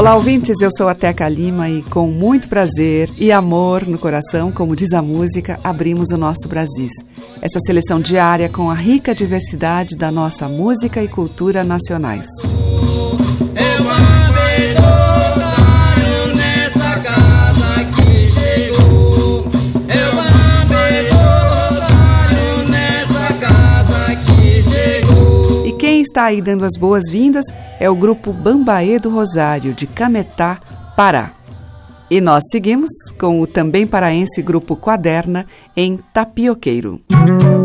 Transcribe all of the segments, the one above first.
Olá, ouvintes. Eu sou a Teca Lima e, com muito prazer e amor no coração, como diz a música, abrimos o nosso Brasis. Essa seleção diária com a rica diversidade da nossa música e cultura nacionais. Eu está aí dando as boas-vindas é o grupo Bambaê do Rosário, de Cametá, Pará. E nós seguimos com o também paraense grupo Quaderna, em Tapioqueiro. Tapioqueiro,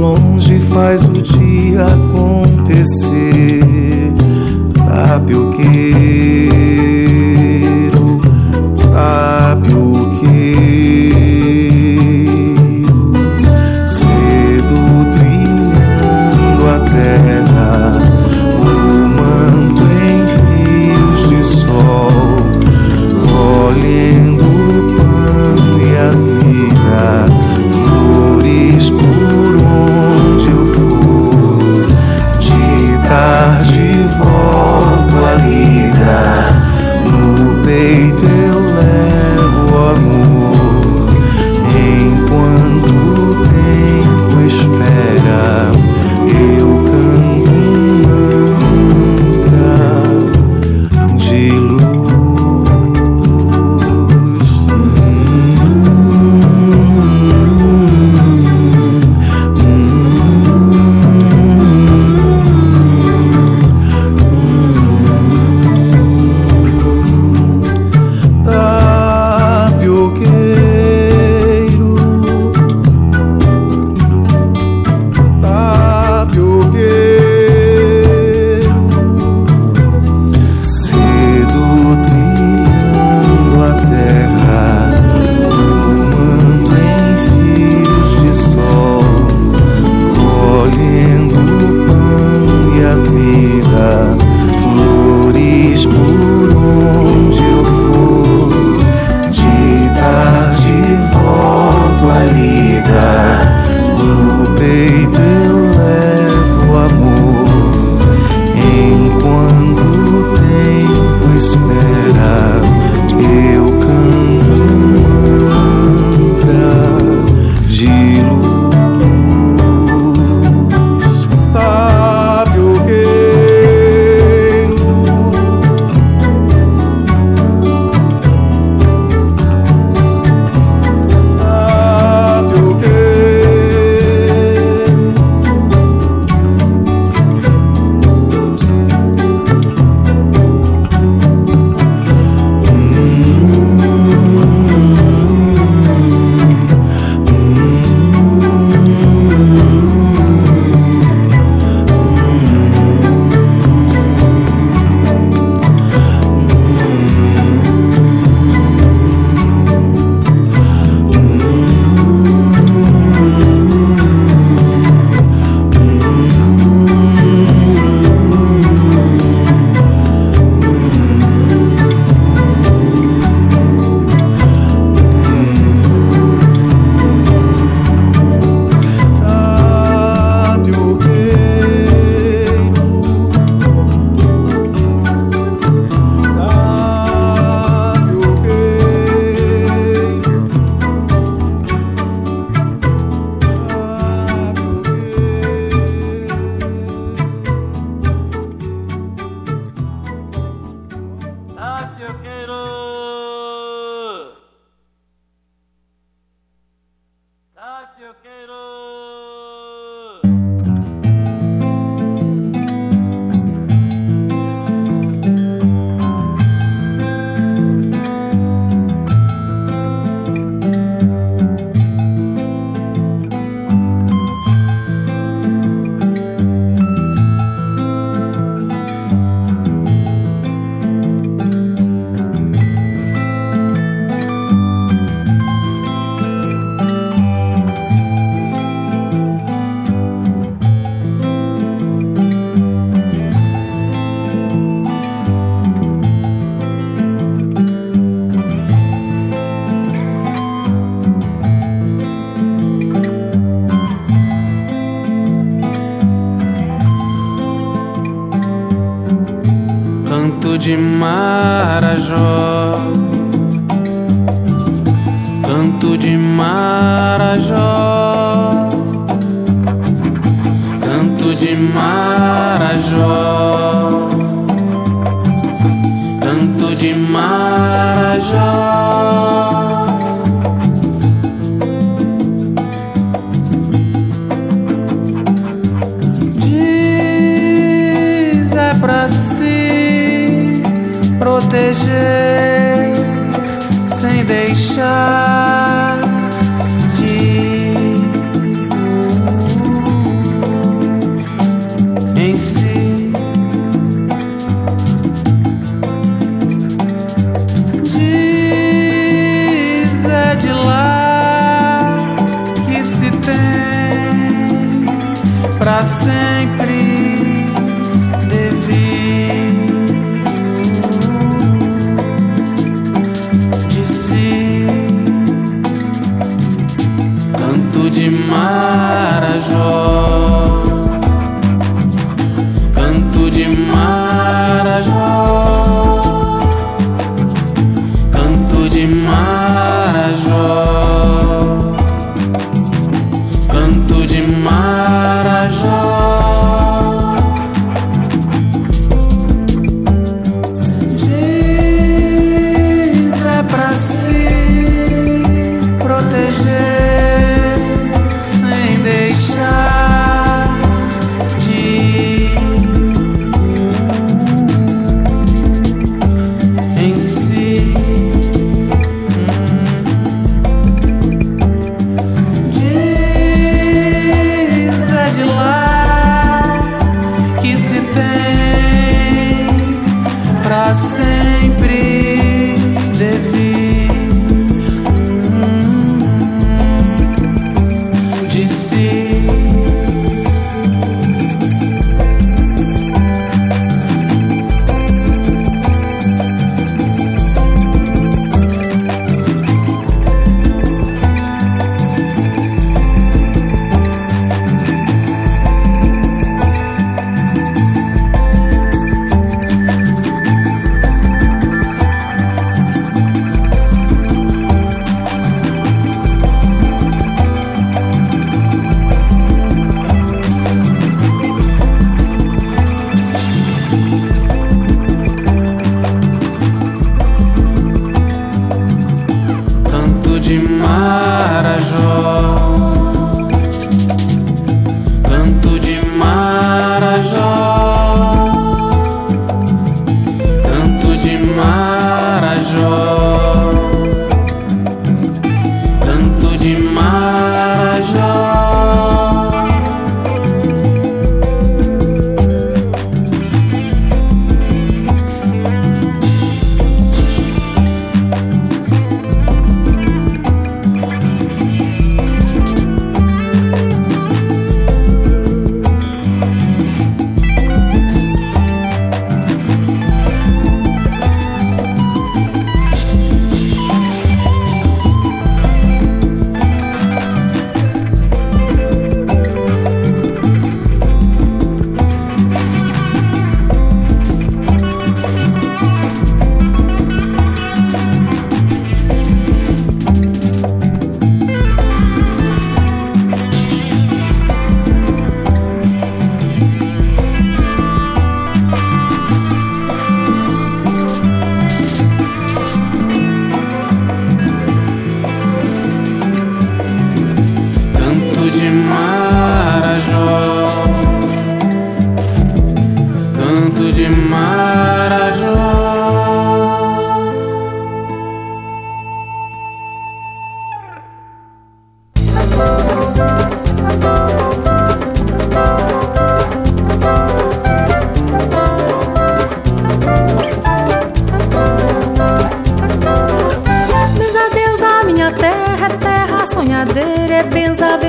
longe faz o dia acontecer. Sabe o que?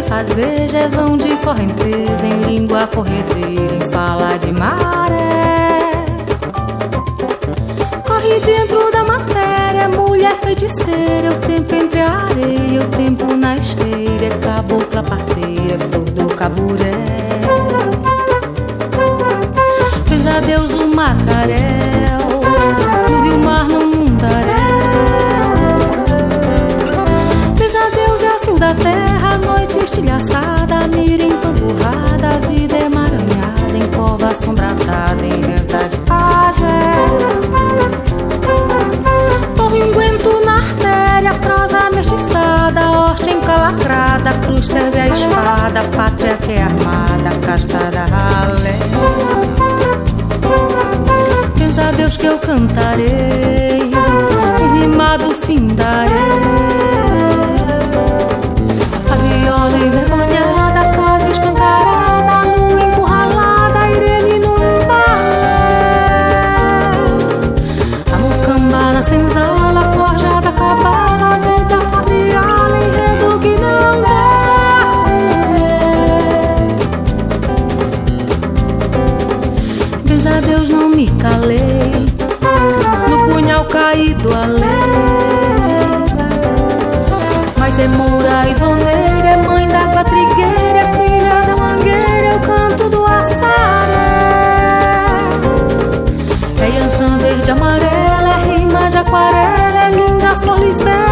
Fazer, vão de correnteza, em língua corredeira, em fala de maré. Corre dentro da matéria, mulher feiticeira, o tempo entre a areia, o tempo na esteira, cabocla parteira, flor do caburé. Benza Deus, o macarel, no mar, no mundaréu. Diz a Deus da terra, noite estilhaçada, mira empamburrada, a vida emaranhada, em cova assombratada, em reza de pajé. Torringuento na artéria, prosa mestiçada, horte encalacrada, cruz serve a espada, pátria que é armada, castada ralé. Diz a Deus que eu cantarei, rimado findarei. Viola policeman.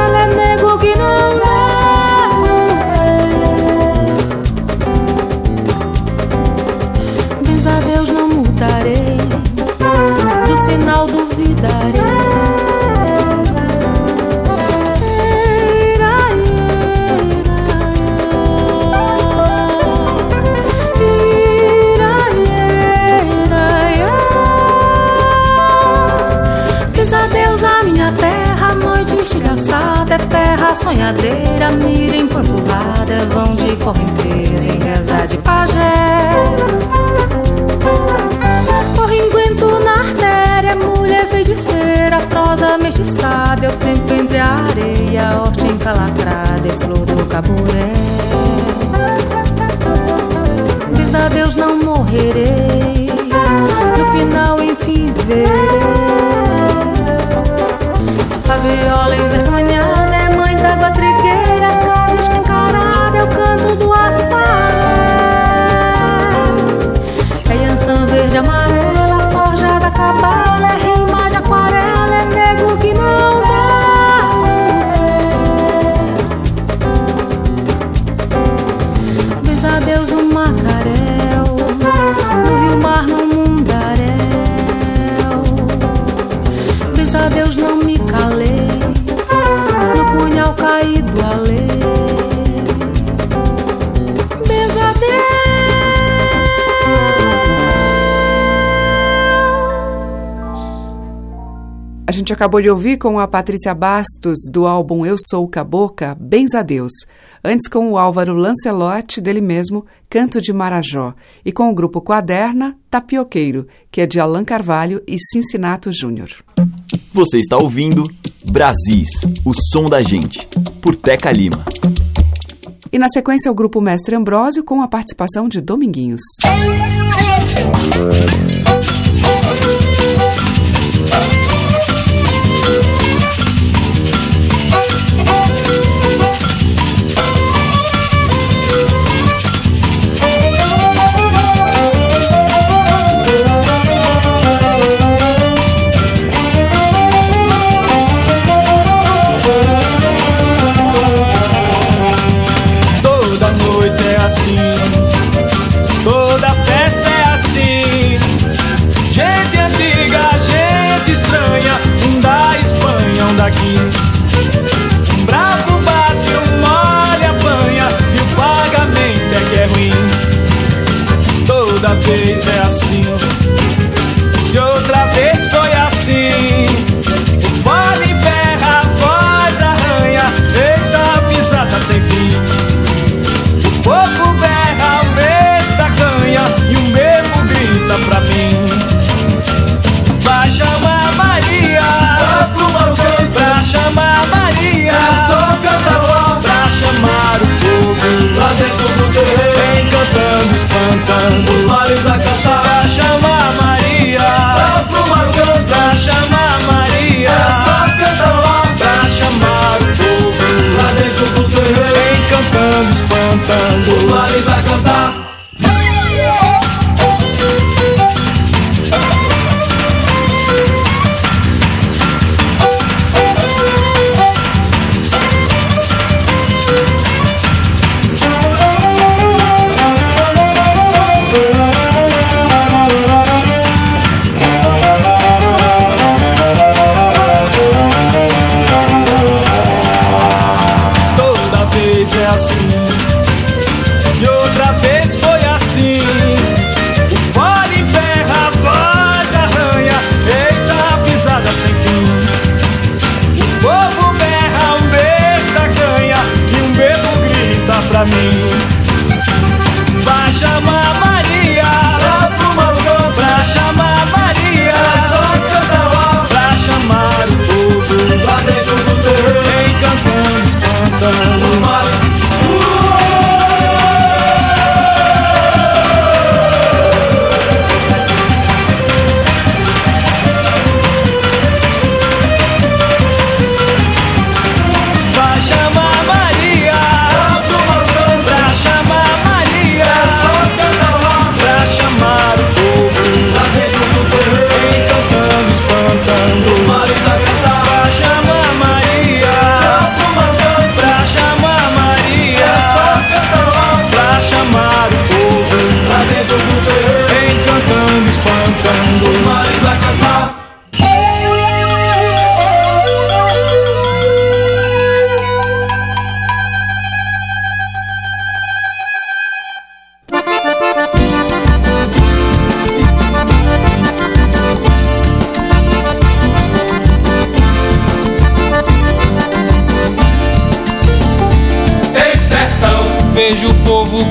Sonhadeira, mira empanturrada, é vão de correnteza, em reza de pajé. Corringuento na artéria, mulher feiticeira, prosa mestiçada, é o tempo entre a areia, a horta encalacrada, é flor do caburé. Diz adeus, não morrerei, no final enfim verei. A viola envergonhada da trigueira, casa escancarada, é o canto do açaré. É Yansan verde e gente acabou de ouvir com a Patrícia Bastos do álbum Eu Sou Caboca, Bens a Deus. Antes com o Álvaro Lancelotti, dele mesmo, Canto de Marajó. E com o grupo Quaderna, Tapioqueiro, que é de Alan Carvalho e Cincinato Júnior. Você está ouvindo Brasis, o som da gente, por Teca Lima. E na sequência o grupo Mestre Ambrósio com a participação de Dominguinhos. Toda Espantando Os males a cantar. Pra chamar Maria. Lá pro mar cantar Pra chamar Maria. Só cantar lá Pra chamar o povo. Lá dentro do terreiro. Encantando, Os espantando. Males a cantar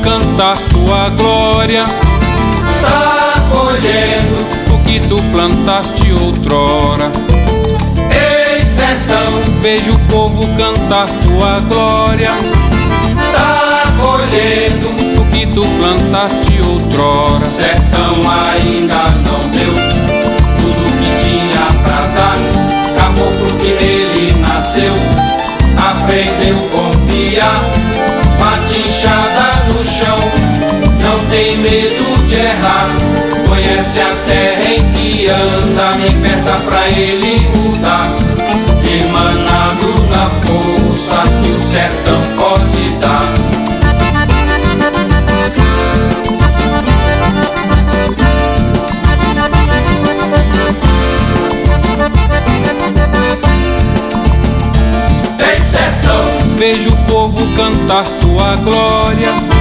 cantar tua glória. Tá colhendo o que tu plantaste outrora. Ei sertão, vejo o povo cantar tua glória. Tá colhendo o que tu plantaste outrora. Sertão ainda não deu tem medo de errar. Conhece a terra em que anda, nem peça pra ele mudar. Emanado na força que o sertão pode dar. Vejo o povo cantar tua glória.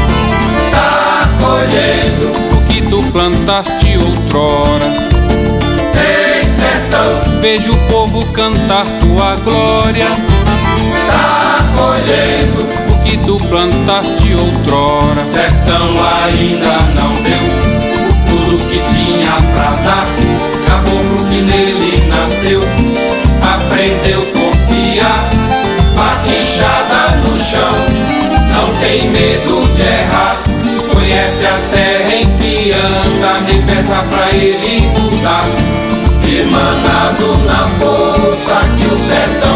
Colhendo o que tu plantaste outrora. Ei sertão, vejo o povo cantar tua glória. Tá colhendo o que tu plantaste outrora. Sertão ainda não deu tudo que tinha pra dar. Caboclo que nele nasceu, aprendeu a confiar. Bate no chão, não tem medo. Conhece a terra em que anda, nem peça pra ele mudar. Emanado na força que o sertão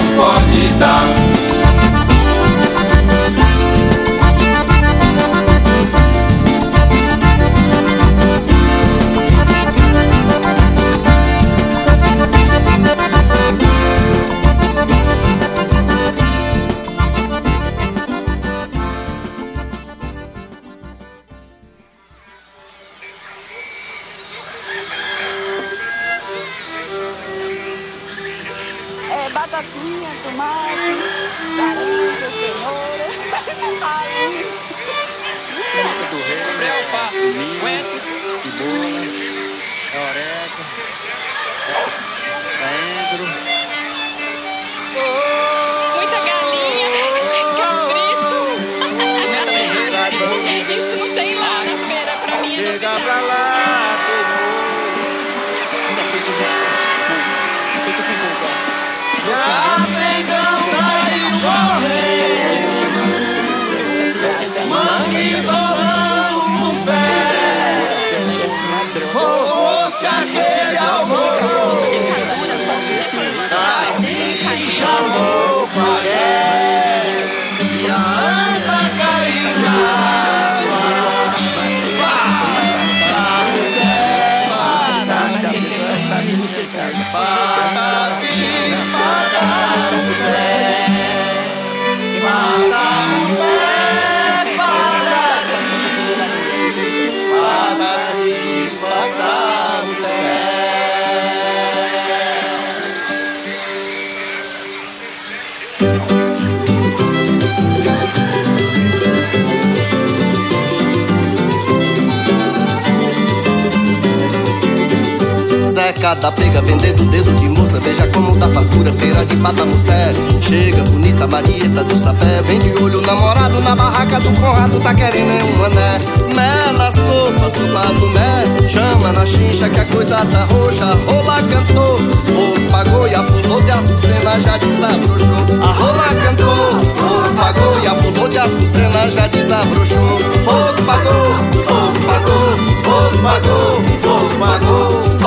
cada pega vendendo dedo de moça. Veja como dá fartura, feira de pata no pé. Chega bonita Marieta do sapé, vem de olho namorado na barraca do Conrado, tá querendo é um mané. Mé na sopa, sopa no mé. Chama na xincha que a coisa tá roxa. Rola cantou, fogo pagou e afundou de açucena já desabrochou. A rola cantou, fogo pagou e afundou de açucena já desabrochou. Fogo pagou, fogo pagou, fogo pagou, fogo pagou,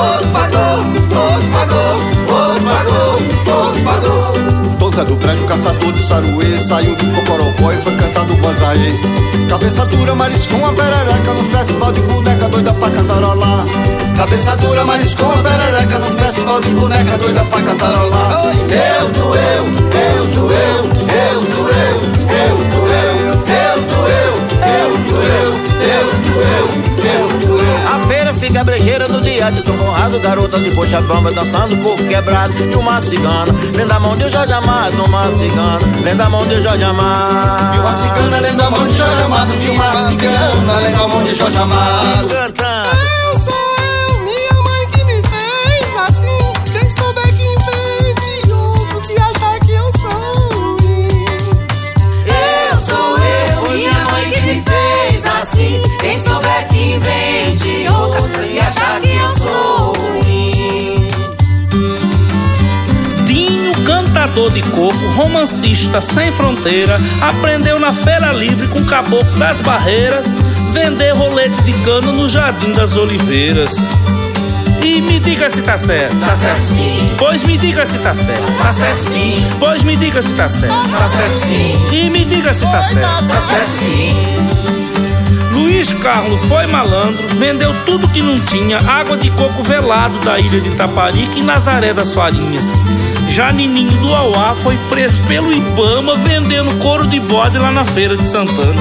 do prédio, caçador de saruê Saiu do Cocorocó e foi cantar do banzaê Cabeça dura, mariscou a perereca No festival de boneca, doida pra cantarolar. Cabeça dura, mariscou a perereca No festival de boneca, doida pra cantarolar. Eu doeu, eu eu eu doeu, eu doeu, eu doeu, eu doeu, eu doeu feira fica brejeira no dia de São Conrado. Garota de coxa bamba dançando, coco quebrado E uma cigana, vem da mão de Jorge Amado Uma cigana, vem da mão de Jorge Amado. E uma cigana, vem da mão de Jorge Amado E uma cigana, vem da mão de Jorge Amado. Cantando cantador de coco, romancista sem fronteira, aprendeu na feira livre com o caboclo das barreiras, vender rolete de cano no Jardim das Oliveiras. E me diga se tá certo. Tá certo sim. Pois me diga se tá certo. Tá certo sim. Pois me diga se tá certo. Tá certo sim. E me diga se tá certo. Tá certo sim. Luiz Carlos foi malandro, vendeu tudo que não tinha, água de coco velado da ilha de Taparica e Nazaré das Farinhas. Já Nininho do Auá foi preso pelo Ibama vendendo couro de bode lá na feira de Santana.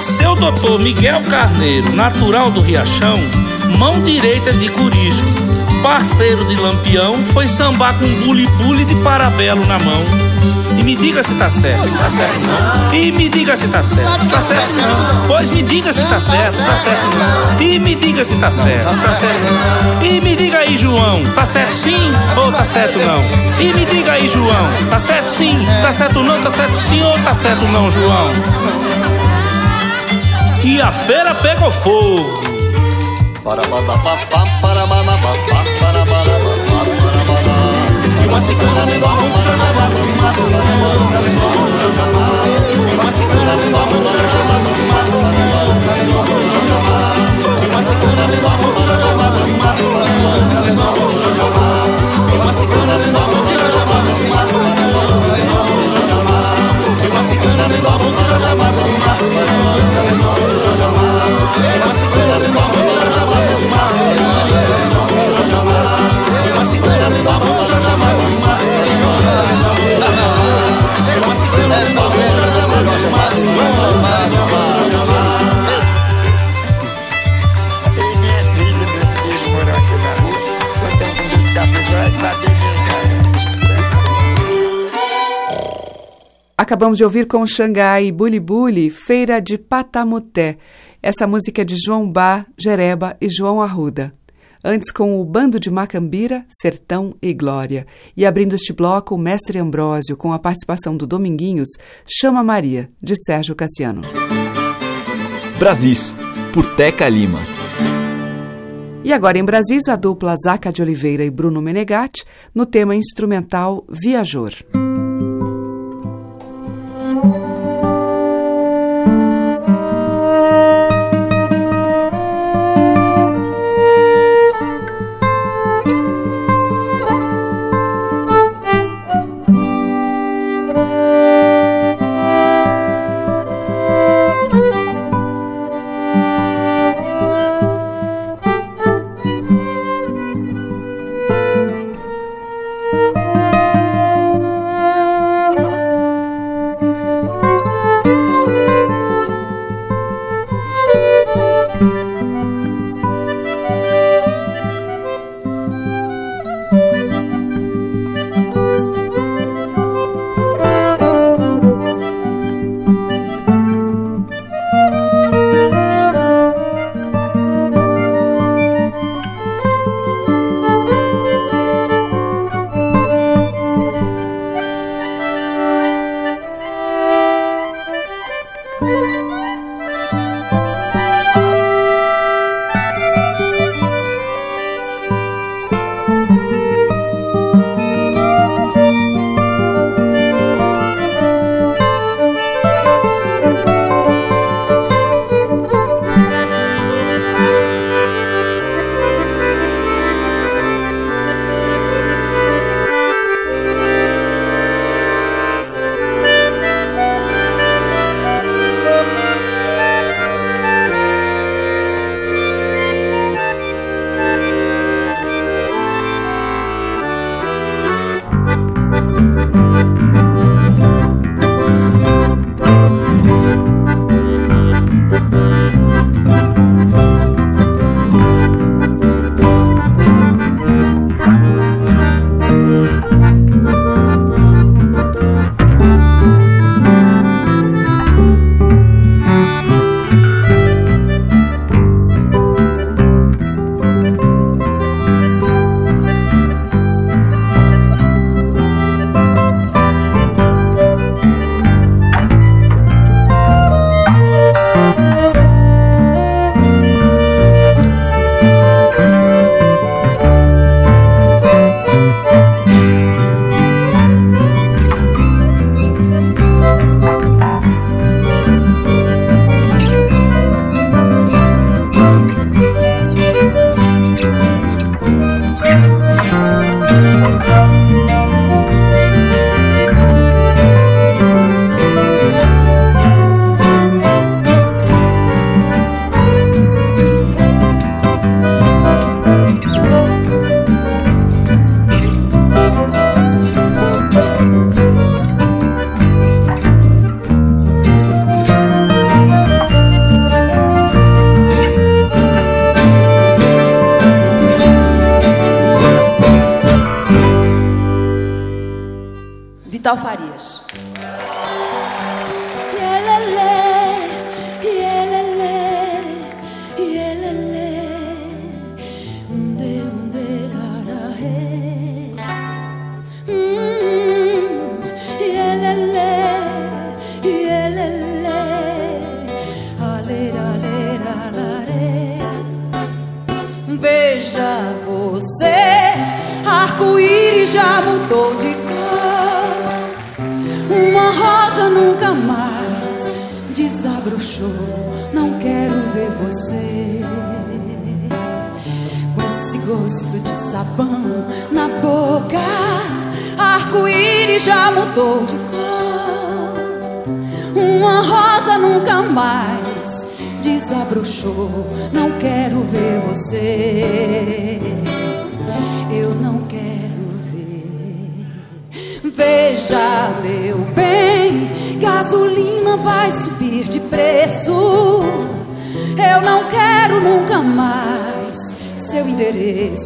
Seu doutor Miguel Carneiro, natural do Riachão, mão direita de Curisco, parceiro de Lampião, foi sambar com bule-bule de parabelo na mão. E me diga se tá certo. Tá certo não. E me diga se tá certo. Tá certo não. Pois me diga se tá certo. Tá certo não. E me diga se tá certo. Tá certo não. E me diga aí, João. Tá certo sim ou tá certo não? E me diga aí, João. Tá certo sim. Tá certo não. Tá certo sim ou tá certo não, João? E a feira pegou fogo. Parabanabapá, parabanabapá, parabanabapá, parabaná. Uma cicana me dá um janabá, uma cicana me dá um janabá. Uma cicana me dá um janabá, uma do me dá um janabá. Uma cicana me dá um janabá, uma cicana me dá um janabá. Uma cicana me dá um janabá, uma cicana me dá um janabá. Uma cicana me dá um janabá, uma cicana me dá um janabá. Acabamos de ouvir com Xangai Buli Buli, Feira de Patamuté. Essa música é de João Bá, Jereba e João Arruda. Antes com o Bando de Macambira, Sertão e Glória. E abrindo este bloco, o Mestre Ambrósio, com a participação do Dominguinhos, Chama Maria, de Sérgio Cassiano. Brasis, por Teca Lima. E agora em Brasis, a dupla Zaca de Oliveira e Bruno Menegatti, no tema instrumental Viajor.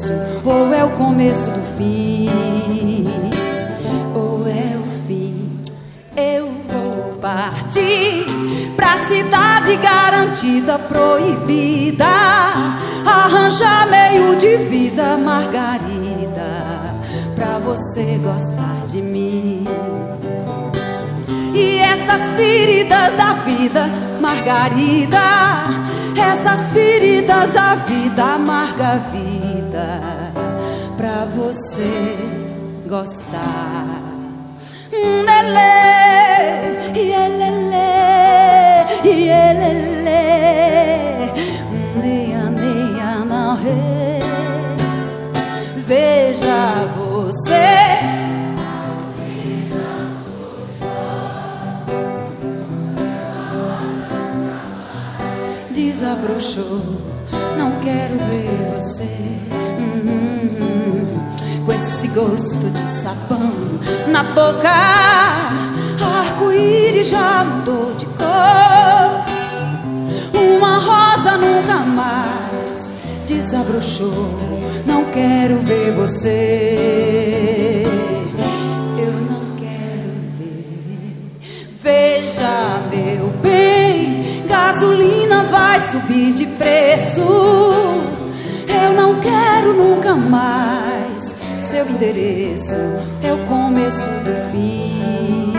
Endereço. Ou é o começo do fim, ou é o fim. Eu vou partir pra cidade garantida, proibida. Arranjar meio de vida, margarida, pra você gostar de mim. E essas feridas da vida, margarida, essas feridas da vida, amarga vida, pra você gostar. Lelê, ielelê, ielelê, neia, neia, não re. Veja você. Desabrochou, não quero ver você. Com esse gosto de sabão na boca. Arco-íris já mudou de cor. Uma rosa nunca mais desabrochou. Não quero ver você. Eu não quero ver. Veja, meu bem, gasolina vai subir de preço. Eu não quero nunca mais seu endereço. É o começo do fim,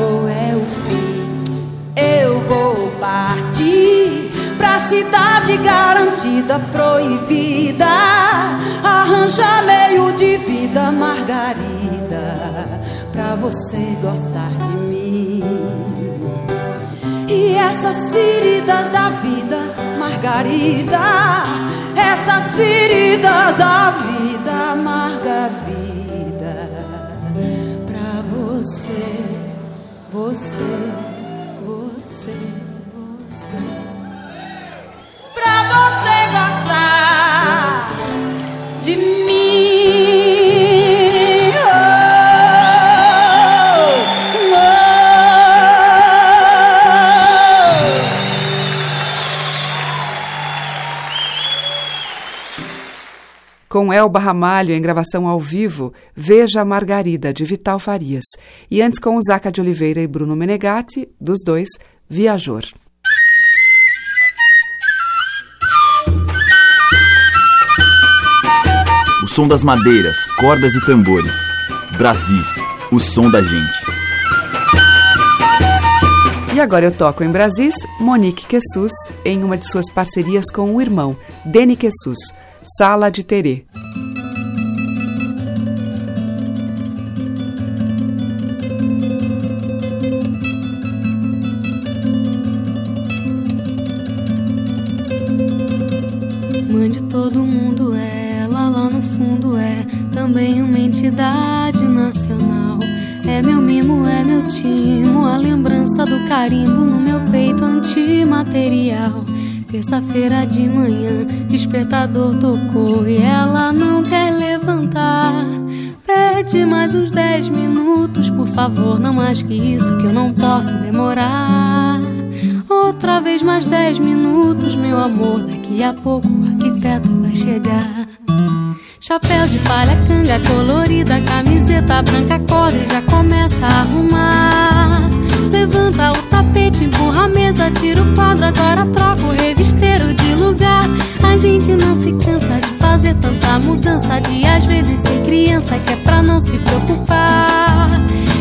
ou é o fim. felicidade garantida, proibida. Arranja meio de vida, Margarida, pra você gostar de mim. E essas feridas da vida, Margarida, essas feridas da vida, Margarida, pra você, você, você, você. Pra você Com Elba Ramalho em gravação ao vivo, Veja a Margarida, de Vital Farias. E antes com Zaca de Oliveira e Bruno Menegatti, dos dois, Viajor. O som das madeiras, cordas e tambores. Brasis, o som da gente. E agora eu toco em Brasis Monique Quessus em uma de suas parcerias com o irmão, Deni Quessus, Sala de Terê. Mãe de todo mundo é, ela lá no fundo é também uma entidade nacional. É meu mimo, é meu timo, a lembrança do carimbo no meu peito antimaterial. Terça-feira de manhã, despertador tocou e ela não quer levantar. Pede mais uns 10 minutos, por favor, não mais que isso, que eu não posso demorar. Outra vez mais 10 minutos, meu amor, daqui a pouco o arquiteto vai chegar. Chapéu de palha, canga colorida, camiseta branca, corda e já começa a arrumar. Levanta o tapete, empurra a mesa, tira o quadro, agora troca o revisteiro de lugar. A gente não se cansa de fazer tanta mudança, de às vezes ser criança, que é pra não se preocupar.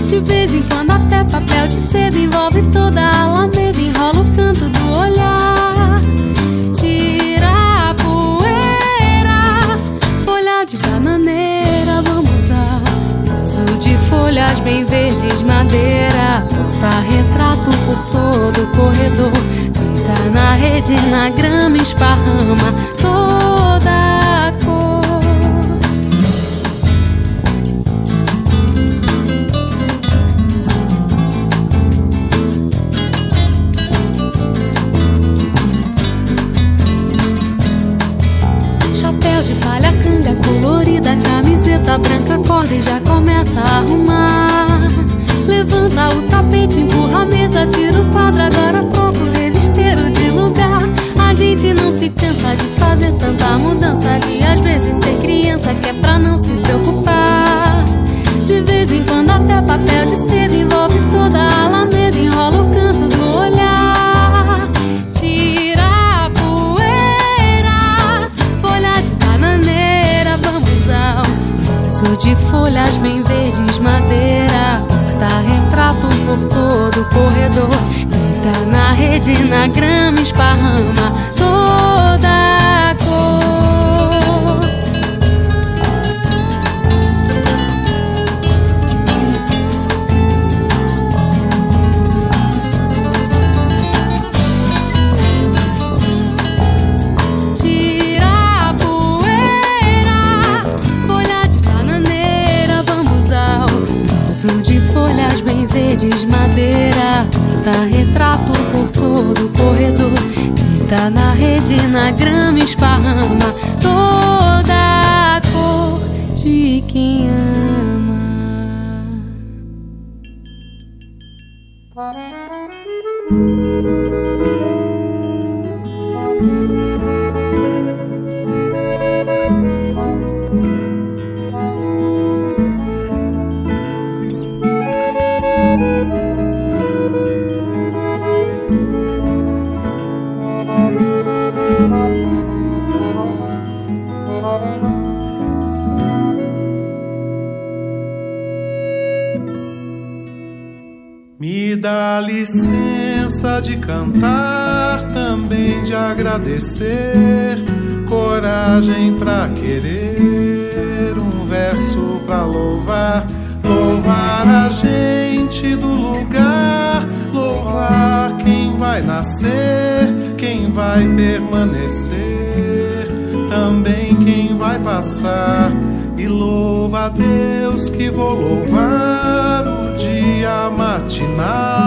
De vez em quando até papel de seda envolve toda a alameda, enrola o canto do olhar. Tira a poeira, folha de bananeira, vamos ao azul de folhas bem verdes, madeira. Retrato por todo o corredor, pinta na rede, na grama, esparrama toda a cor. Chapéu de palha, canga colorida, camiseta branca, corda e já começa a arrumar. Levanta o tapete, empurra a mesa, tira o quadro, agora troca o revisteiro de lugar. A gente não se cansa de fazer tanta mudança, de às vezes ser criança, que é pra não se preocupar. De vez em quando até papel de seda envolve toda a alameda, enrola o canto todo o corredor, pinta na rede, na grama, esparrama grama, esparrama coragem pra querer, um verso pra louvar, louvar a gente do lugar, louvar quem vai nascer, quem vai permanecer, também quem vai passar. E louva a Deus que vou louvar o dia matinal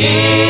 Yeah.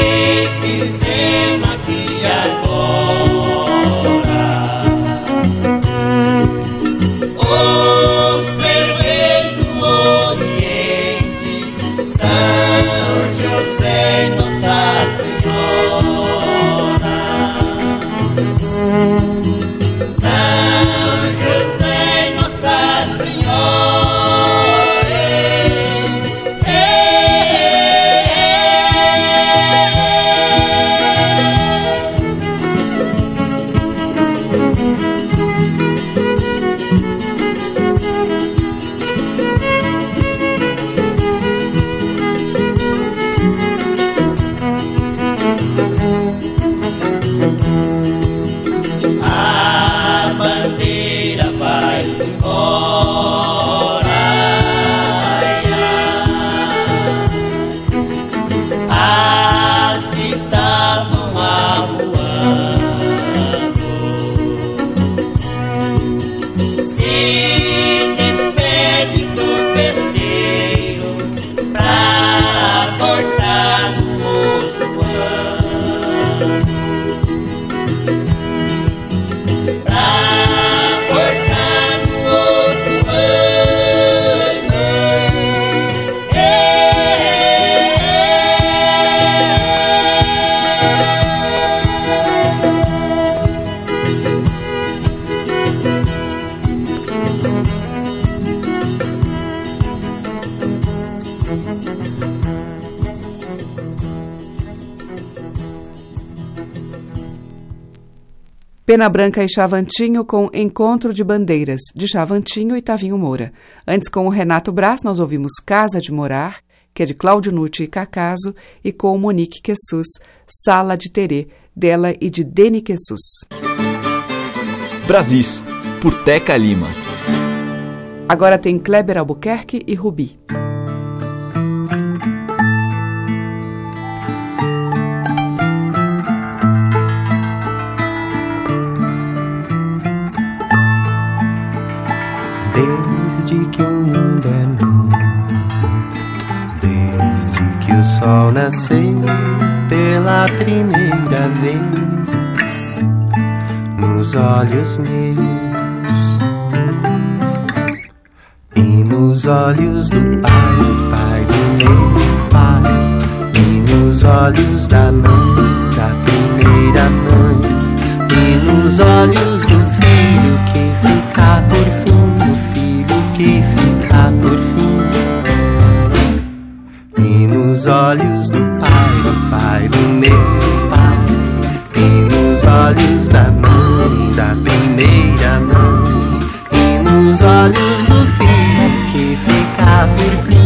Pena Branca e Chavantinho com Encontro de Bandeiras, de Chavantinho e Tavinho Moura. Antes, com o Renato Brás, nós ouvimos Casa de Morar, que é de Cláudio Nucci e Cacaso, e com Monique Quessus, Sala de Terê, dela e de Deni Quessus. Brasis, por Teca Lima. Agora tem Kleber Albuquerque e Rubi. Sol nasceu pela primeira vez nos olhos meus e nos olhos do pai, do pai do meu pai, e nos olhos da mãe, da primeira mãe, e nos olhos do filho que fica por fim, do filho que fica por fim, nos olhos do pai, do pai do meu pai, e nos olhos da mãe, da primeira mãe, e nos olhos do filho que fica por fim,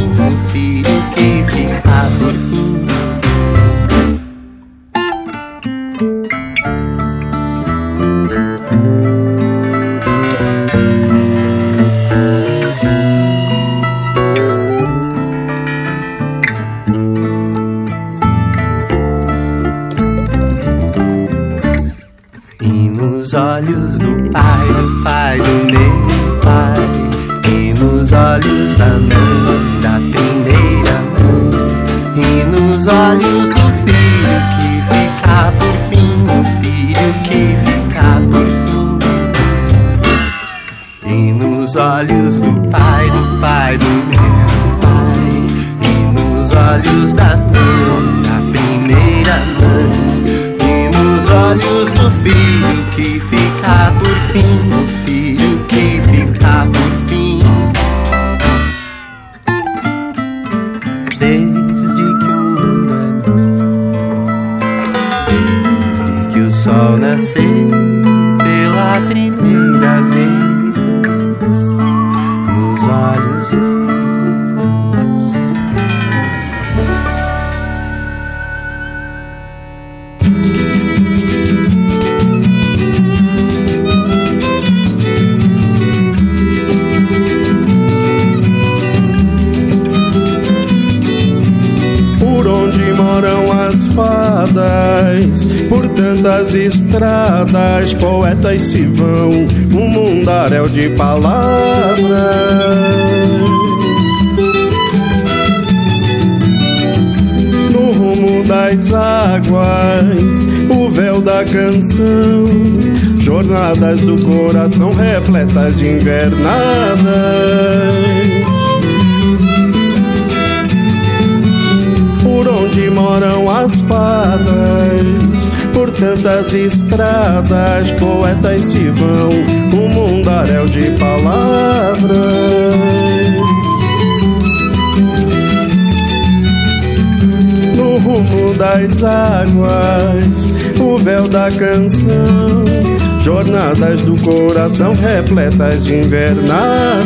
olhos do pai, do pai do meu pai, e nos olhos da mãe, fica poetas se vão, um mundaréu de palavras. No rumo das águas, o véu da canção, jornadas do coração repletas de invernadas. por onde moram as fadas, por tantas estradas, poetas se vão, um mundaréu de palavras. No rumo das águas, o véu da canção, jornadas do coração repletas de invernadas.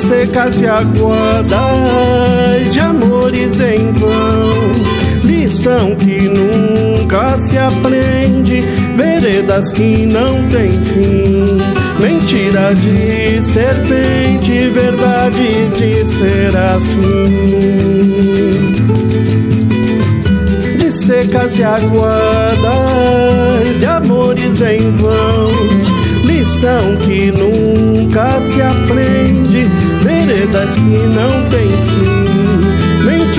secas e aguadas, de amores em vão. Lição que nunca se aprende, veredas que não têm fim. Mentira de serpente, verdade de serafim. De secas e aguadas, de amores em vão lição que nunca se aprende, veredas que não têm fim.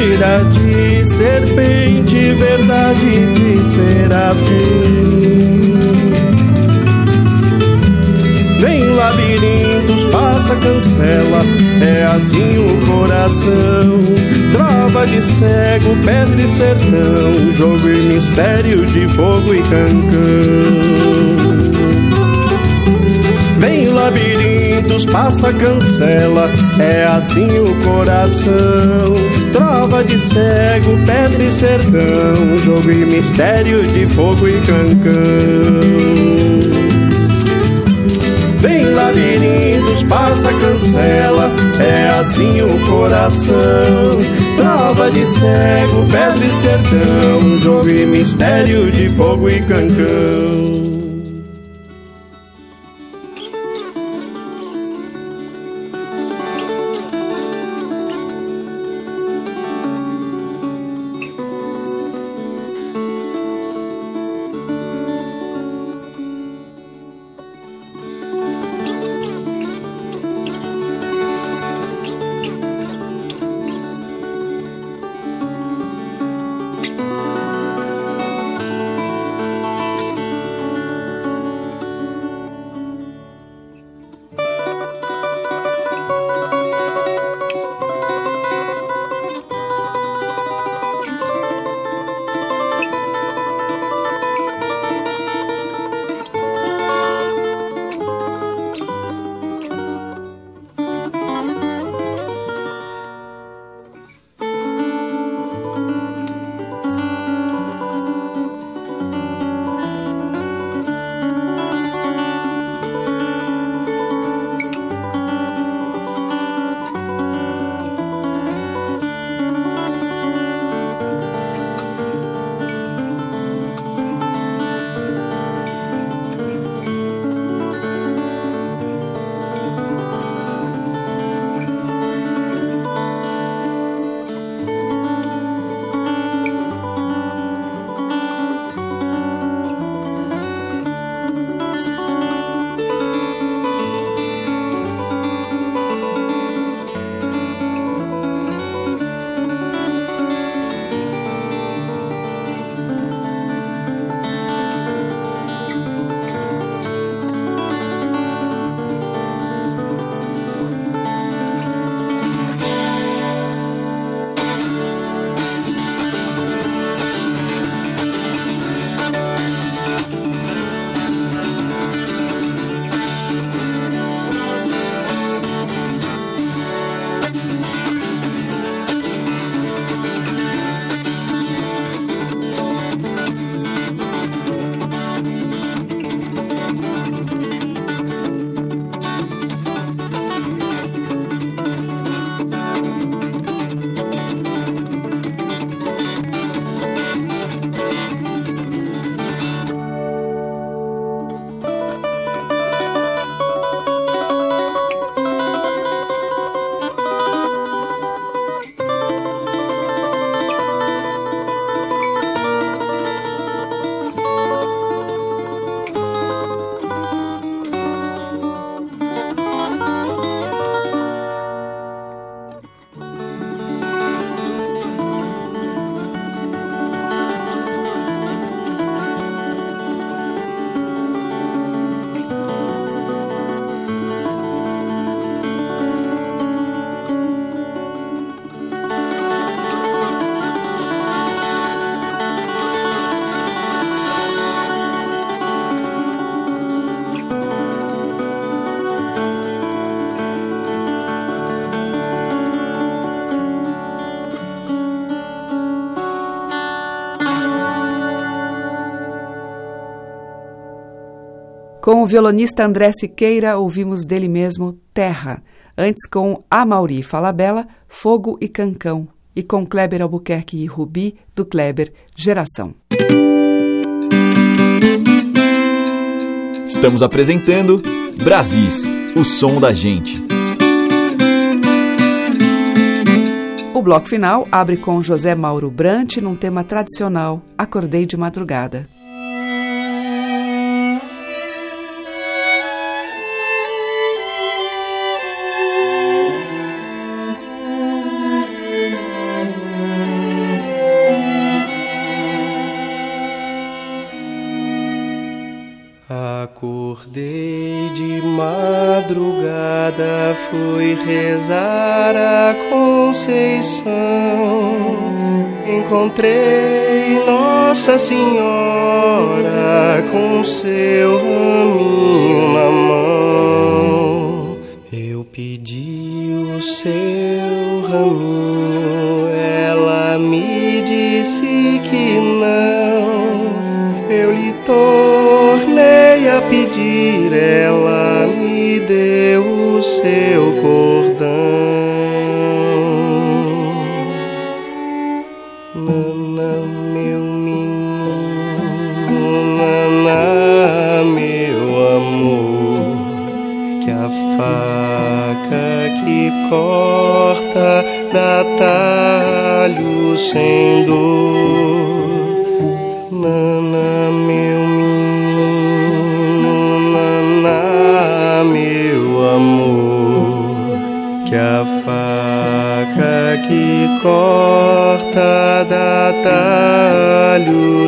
Mentira de serpente, verdade de serafim. Vem labirintos, passa, cancela, é assim o coração. Trova de cego, pedra e sertão, jogo e mistério de fogo e cancão. Vem labirintos, passa cancela, é assim o coração. Trova de cego, pedra e sertão, jogo e mistério de fogo e cancão. Vem labirintos, passa cancela, é assim o coração. Trova de cego, pedra e sertão, jogo e mistério de fogo e cancão. Com o violonista André Siqueira, ouvimos dele mesmo Terra. Antes com Amauri Falabella, Fogo e Cancão. E com Kleber Albuquerque e Rubi, do Kleber Geração. Estamos apresentando Brasis, o som da gente. O bloco final abre com José Mauro Brant num tema tradicional, Acordei de Madrugada. Acordei de madrugada madrugada fui rezar a Conceição. Encontrei Nossa Senhora com seu raminho na mão. Eu pedi o seu raminho, o seu cordão. Nana, meu menino, Nana, meu amor, que a faca que corta dá talho sem dor.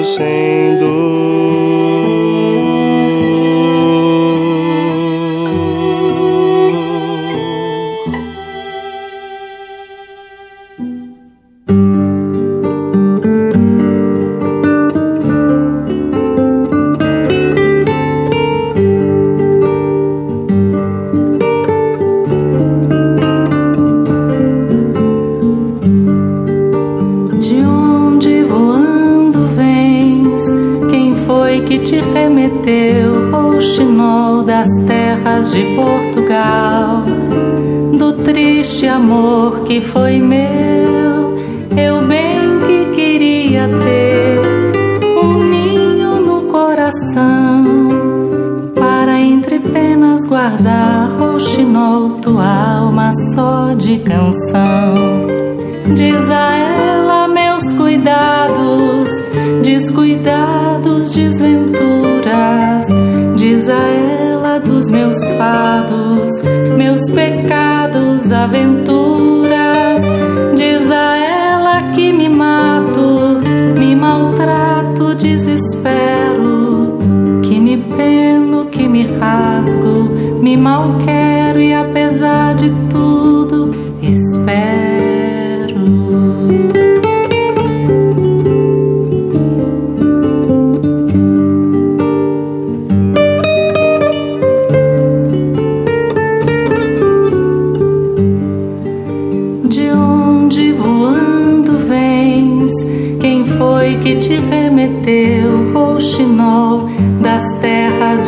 Sem dor.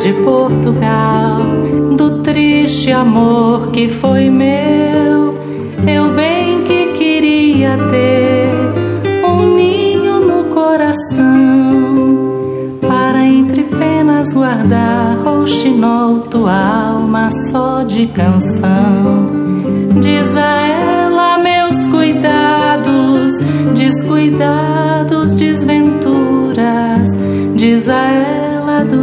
De Portugal. Do triste amor que foi meu, eu bem que queria ter um ninho no coração para entre penas guardar. Rouxinol, tua alma só de canção.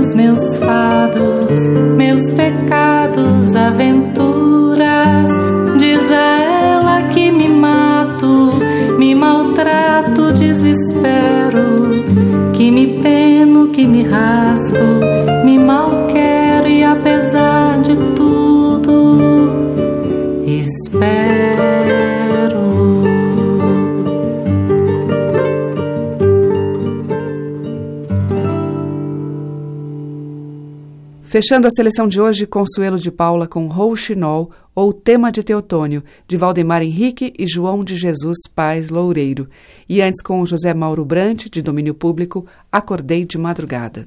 Dos meus fados, meus pecados, aventuras. Diz a ela que me mato, me maltrato, desespero. Que me peno, que me rasgo, me mal quero e apesar de tudo espero. Fechando a seleção de hoje, Consuelo de Paula com Rouxinol, ou Tema de Teotônio, de Valdemar Henrique e João de Jesus Paz Loureiro. E antes com José Mauro Brant, de domínio público, Acordei de Madrugada.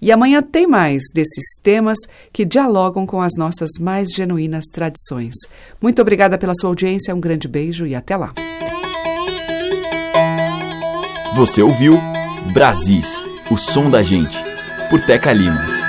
E amanhã tem mais desses temas que dialogam com as nossas mais genuínas tradições. Muito obrigada pela sua audiência, um grande beijo e até lá. Você ouviu Brasis, o som da gente, por Teca Lima.